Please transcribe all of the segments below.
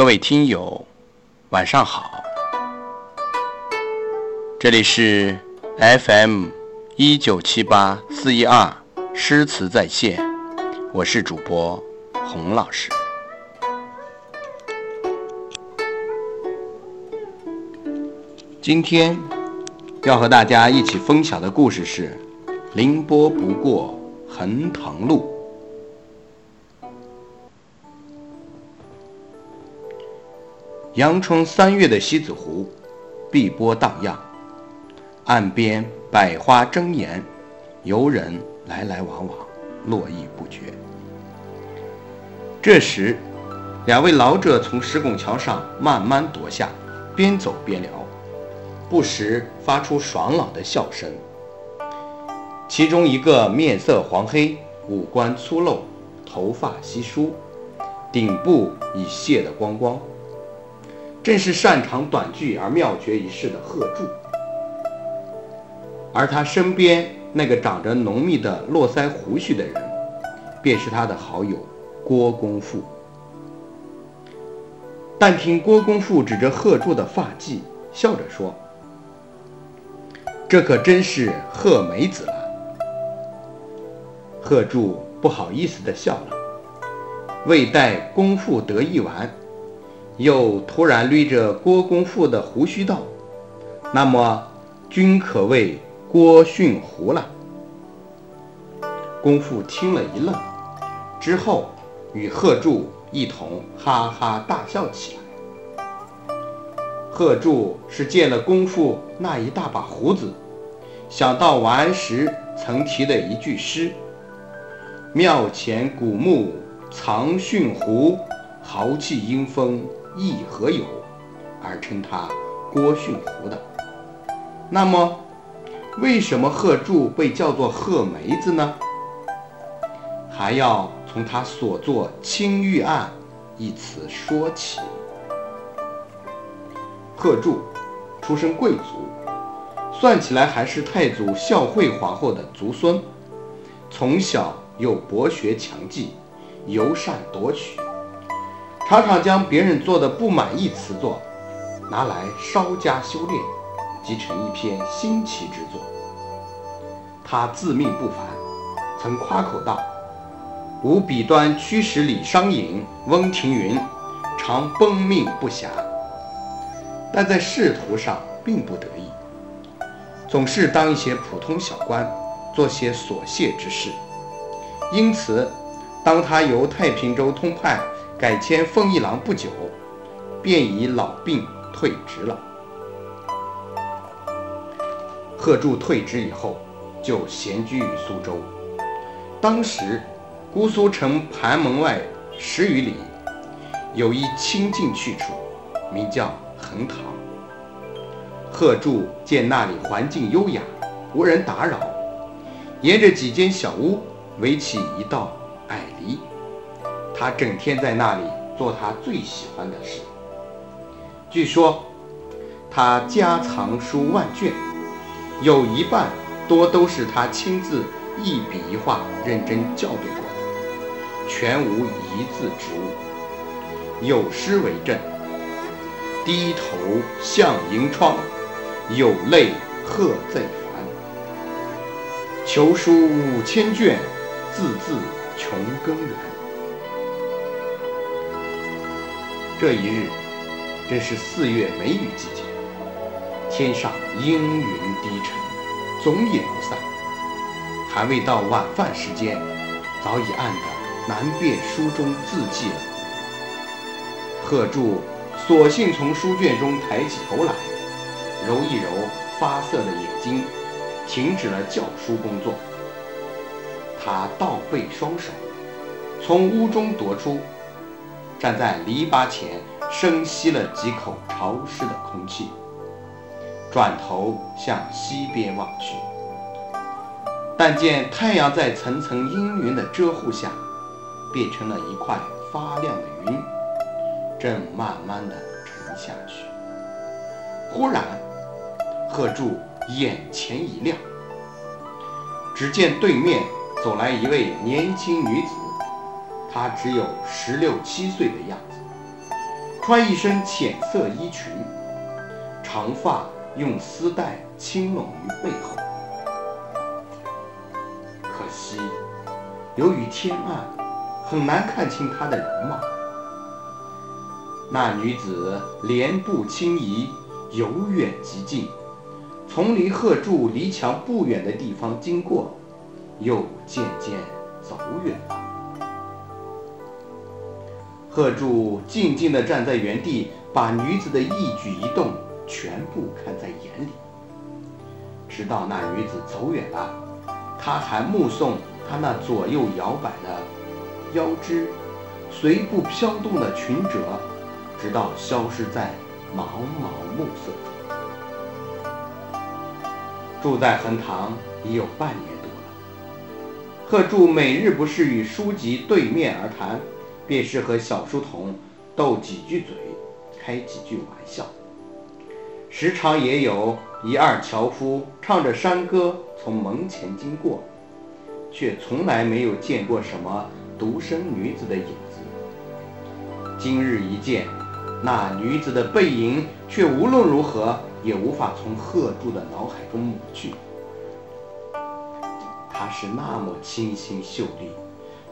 各位听友，晚上好，这里是 FM 一九七八四一二诗词在线，我是主播洪老师。今天要和大家一起分享的故事是“凌波不过横塘路”。阳春三月的西子湖，碧波荡漾，岸边百花争妍，游人来来往往，络绎不绝。这时，两位老者从石拱桥上慢慢踱下，边走边聊。不时发出爽朗的笑声。其中一个面色黄黑，五官粗陋，头发稀疏，顶部已卸得光光，正是擅长短句而妙绝一世的贺铸。而他身边那个长着浓密的络腮胡须的人，便是他的好友郭公富。但听郭公富指着贺铸的发髻，笑着说。这可真是贺梅子了。贺铸不好意思地笑了，未待公父得意完，又突然捋着郭公父的胡须道：“那么，君可谓郭训胡了。”公父听了一愣，之后与贺铸一同哈哈大笑起来。贺铸是见了公父那一大把胡子，想到王安石曾提的一句诗：“庙前古木藏训胡，豪气英风意何有？”而称他郭训胡的。那么，为什么贺铸被叫做贺梅子呢？还要从他所作《青玉案》一词说起。贺铸出身贵族，算起来还是太祖孝惠皇后的族孙。从小又博学强记，尤善夺取，常常将别人做的不满意词作拿来稍加修炼，集成一篇新奇之作。他自命不凡，曾夸口道：“吾笔端驱使李商隐、翁庭云，常奔命不暇。”但在仕途上并不得意，总是当一些普通小官，做些琐屑之事。因此，当他由太平州通判改迁奉一郎不久，便已老病退职了。贺铸退职以后，就闲居于苏州。当时，姑苏城盘门外十余里，有一清静去处，名叫。横塘，贺铸见那里环境优雅，无人打扰，沿着几间小屋围起一道矮篱，他整天在那里做他最喜欢的事。据说他家藏书万卷，有一半多都是他亲自一笔一画认真校对过的，全无一字之误，有诗为证。低头向迎窗，有泪贺在烦。求书五千卷，字字穷根源。这一日，正是四月梅雨季节，天上阴云低沉，总也不散。还未到晚饭时间，早已暗得难辨书中字迹了。贺铸。索性从书卷中抬起头来，揉一揉发涩的眼睛，停止了教书工作。他倒背双手，从屋中踱出，站在篱笆前，深吸了几口潮湿的空气，转头向西边望去。但见太阳在层层阴云的遮护下，变成了一块发亮的云。正慢慢的沉下去。忽然，贺铸眼前一亮，只见对面走来一位年轻女子，她只有十六七岁的样子，穿一身浅色衣裙，长发用丝带轻拢于背后。可惜，由于天暗，很难看清她的容貌。那女子莲步轻移，由远及近，从离贺铸离墙不远的地方经过，又渐渐走远了。贺铸静静地站在原地，把女子的一举一动全部看在眼里。直到那女子走远了，他还目送她那左右摇摆的腰肢，随步飘动的裙褶，直到消失在茫茫暮色中。住在横塘已有半年多了，贺铸每日不是与书籍对面而谈。便是和小书童斗几句嘴，开几句玩笑。时常也有一二樵夫唱着山歌从门前经过，却从来没有见过什么独身女子的影子。今日一见，那女子的背影，却无论如何也无法从贺铸的脑海中抹去。她是那么清新秀丽，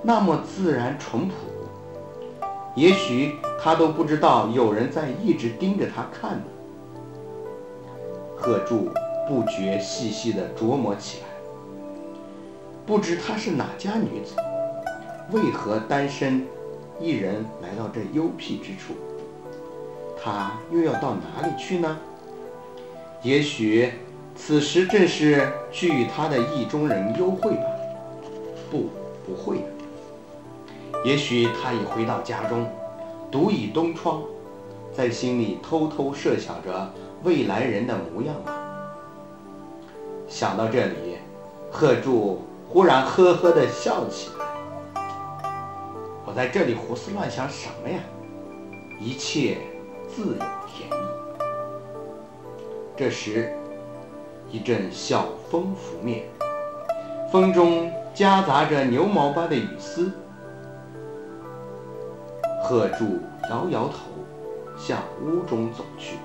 那么自然淳朴。也许他都不知道有人在一直盯着他看呢。贺铸不觉细细地琢磨起来，不知她是哪家女子，为何单身一人来到这幽僻之处？她又要到哪里去呢？也许此时正是去与他的意中人幽会吧？不，不会的。也许他已回到家中，独倚东窗，在心里偷偷设想着未来人的模样吧。想到这里，贺铸忽然呵呵地笑起来。我在这里胡思乱想什么呀？一切自有天意。这时，一阵小风拂面，风中夹杂着牛毛般的雨丝。贺铸摇摇头，向屋中走去。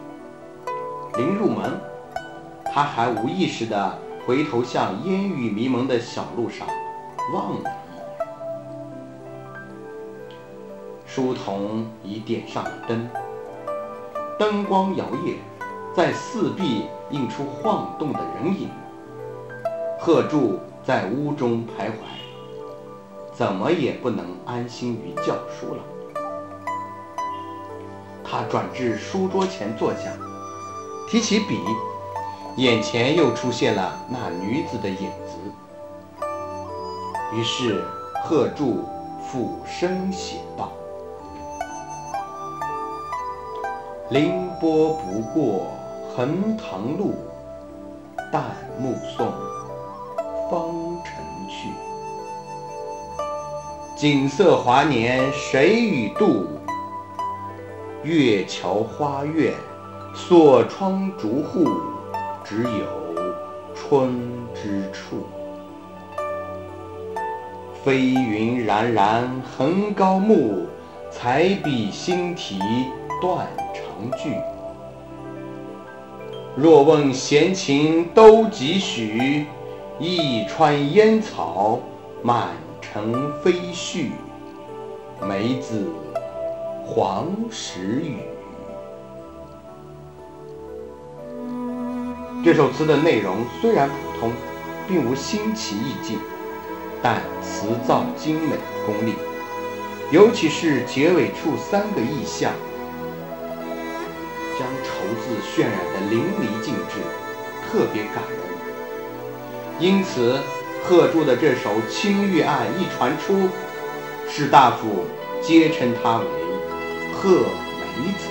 临入门，他还无意识地回头向烟雨迷蒙的小路上望了一眼。书童已点上了灯，灯光摇曳，在四壁映出晃动的人影。贺铸在屋中徘徊，怎么也不能安心于教书了。他转至书桌前坐下，提起笔，眼前又出现了那女子的影子。于是贺铸俯身写道：“凌波不过横塘路，旦暮送方尘去。锦瑟华年谁与度？”月桥花院，锁窗逐户，只有春之处。飞云冉冉横高木，彩笔新题断肠句。若问闲情都几许？一川烟草满城飞絮，梅子。黄时雨。这首词的内容虽然普通，并无新奇意境，但词造精美功力，尤其是结尾处三个意象，将愁字渲染得淋漓尽致，特别感人。因此，贺铸的这首《青玉案》一传出，士大夫皆称他为。各媒体。